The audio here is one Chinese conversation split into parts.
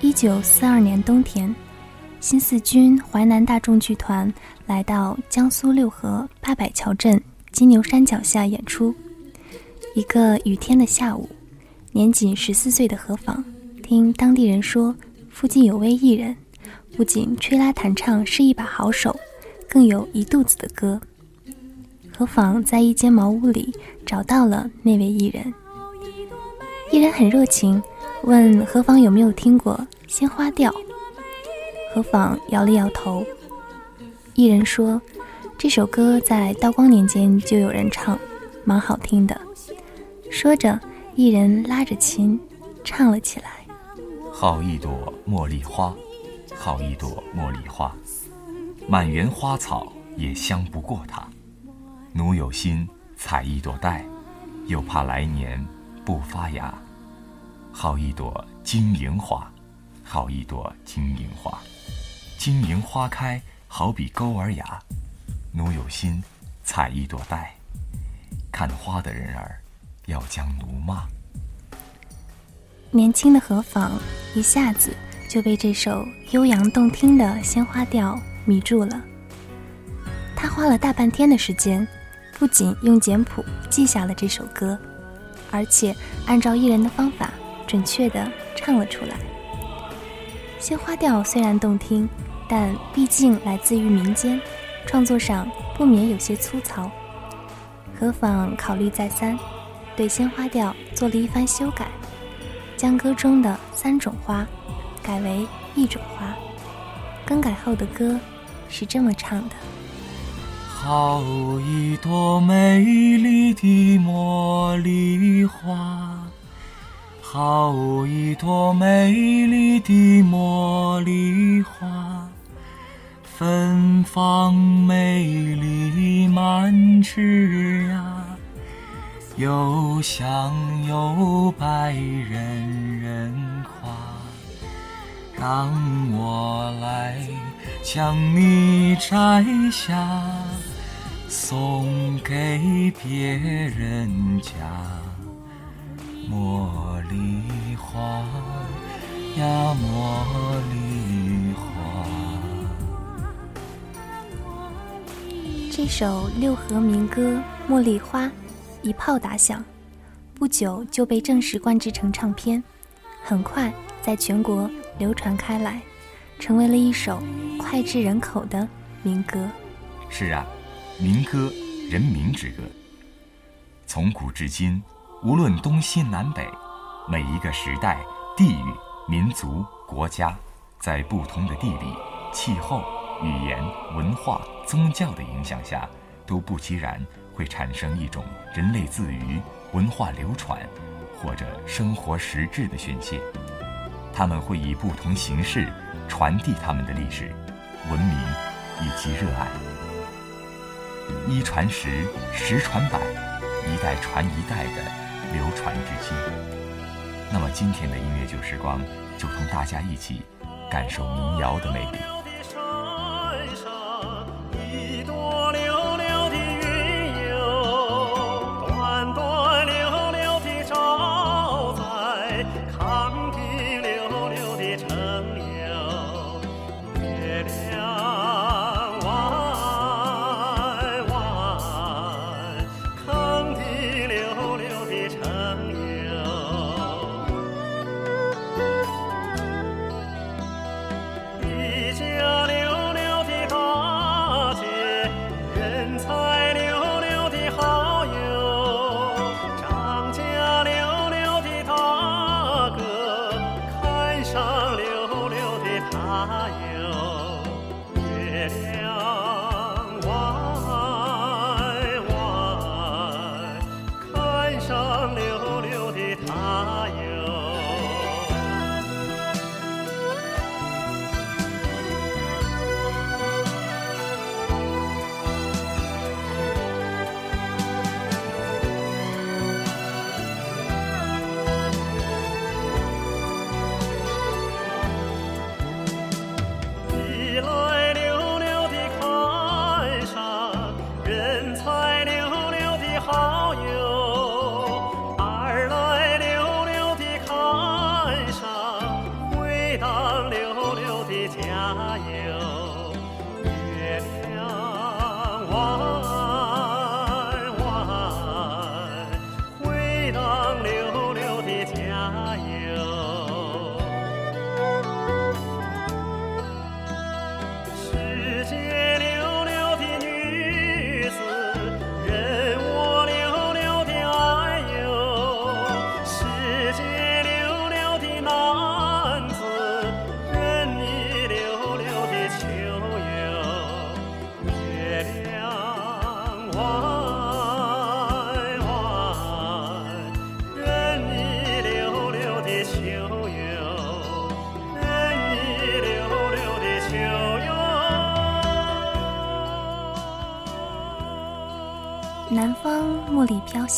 一九四二年冬天，新四军淮南大众剧团来到江苏六合八百桥镇金牛山脚下演出。一个雨天的下午，年仅十四岁的何妨听当地人说，附近有位艺人，不仅吹拉弹唱是一把好手，更有一肚子的歌。何妨在一间茅屋里找到了那位艺人，艺人很热情。问何妨有没有听过《鲜花调》？何妨摇了摇头。艺人说：“这首歌在道光年间就有人唱，蛮好听的。”说着，艺人拉着琴唱了起来：“好一朵茉莉花，好一朵茉莉花，满园花草也香不过它。奴有心采一朵戴，又怕来年不发芽。”好一朵金银花，好一朵金银花，金银花开好比钩儿雅。奴有心采一朵戴，看花的人儿要将奴骂。年轻的何妨一下子就被这首悠扬动听的《鲜花调》迷住了。他花了大半天的时间，不仅用简谱记下了这首歌，而且按照艺人的方法。准确地唱了出来。鲜花调虽然动听，但毕竟来自于民间，创作上不免有些粗糙。何妨考虑再三，对鲜花调做了一番修改，将歌中的三种花改为一种花。更改后的歌是这么唱的：好一朵美丽的茉莉花。好一朵美丽的茉莉花，芬芳美丽满枝桠，又香又白人人夸。让我来将你摘下，送给别人家。茉莉花呀，茉莉花。这首六合民歌《茉莉花》一炮打响，不久就被正式灌制成唱片，很快在全国流传开来，成为了一首脍炙人口的民歌。是啊，民歌，人民之歌，从古至今。无论东西南北，每一个时代、地域、民族、国家，在不同的地理、气候、语言、文化、宗教的影响下，都不其然会产生一种人类自娱、文化流传，或者生活实质的宣泄。他们会以不同形式传递他们的历史、文明以及热爱。一传十，十传百，一代传一代的。流传至今。那么今天的音乐旧时光，就同大家一起感受民谣的魅力。上溜溜的她哟，月亮。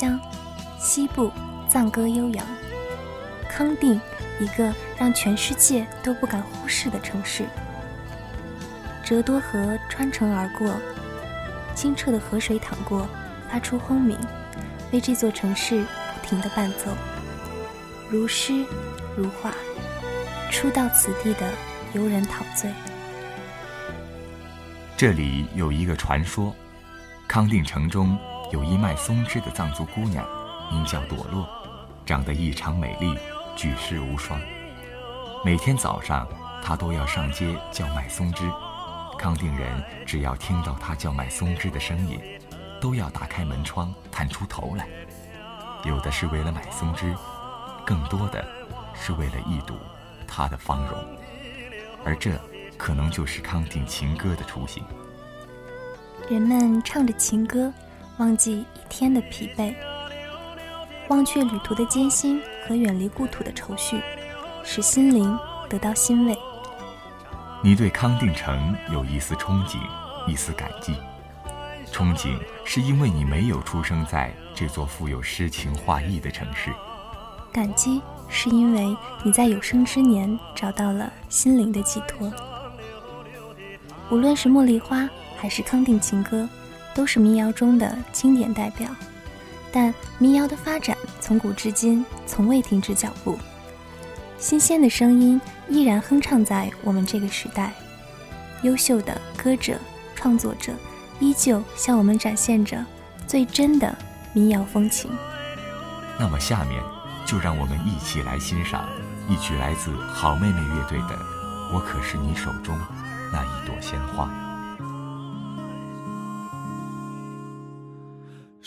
莉飘香，西部藏歌悠扬。康定，一个让全世界都不敢忽视的城市。折多河穿城而过，清澈的河水淌过，发出轰鸣，为这座城市不停的伴奏，如诗如画。初到此地的游人陶醉。这里有一个传说：康定城中有一卖松枝的藏族姑娘，名叫朵洛，长得异常美丽，举世无双。每天早上，她都要上街叫卖松枝。康定人只要听到她叫卖松枝的声音，都要打开门窗探出头来。有的是为了买松枝，更多的是为了一睹。她的芳容，而这可能就是康定情歌的雏形。人们唱着情歌，忘记一天的疲惫，忘却旅途的艰辛和远离故土的愁绪，使心灵得到欣慰。你对康定城有一丝憧憬，一丝感激。憧憬是因为你没有出生在这座富有诗情画意的城市。感激。是因为你在有生之年找到了心灵的寄托。无论是茉莉花还是康定情歌，都是民谣中的经典代表。但民谣的发展从古至今从未停止脚步，新鲜的声音依然哼唱在我们这个时代。优秀的歌者、创作者依旧向我们展现着最真的民谣风情。那么下面。就让我们一起来欣赏一曲来自好妹妹乐队的《我可是你手中那一朵鲜花》。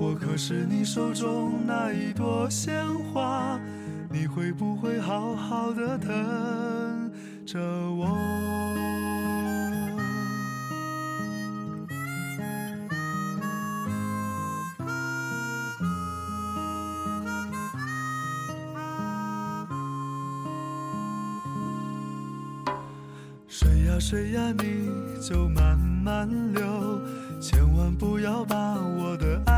我可是你手中那一朵鲜花，你会不会好好的疼着我？水呀，你就慢慢流，千万不要把我的爱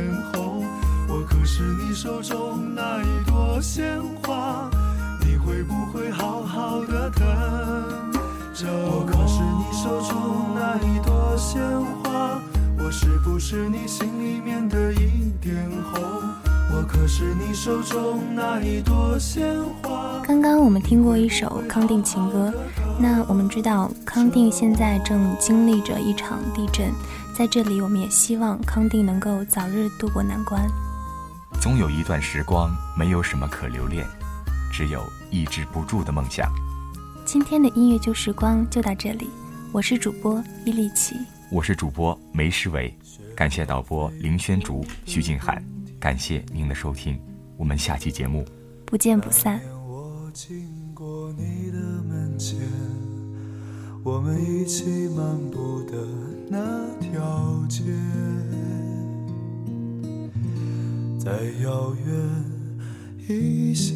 是你心里面的一点红，我可是你手中那一朵鲜花。刚刚我们听过一首康定情歌，那我们知道康定现在正经历着一场地震，在这里我们也希望康定能够早日渡过难关。总有一段时光没有什么可留恋，只有抑制不住的梦想。今天的音乐旧时光就到这里，我是主播伊利奇。我是主播梅诗伟，感谢导播林轩竹、徐静涵，感谢您的收听，我们下期节目不见不散。我经过你的门前，我们一起漫步的那条街，再遥远一些，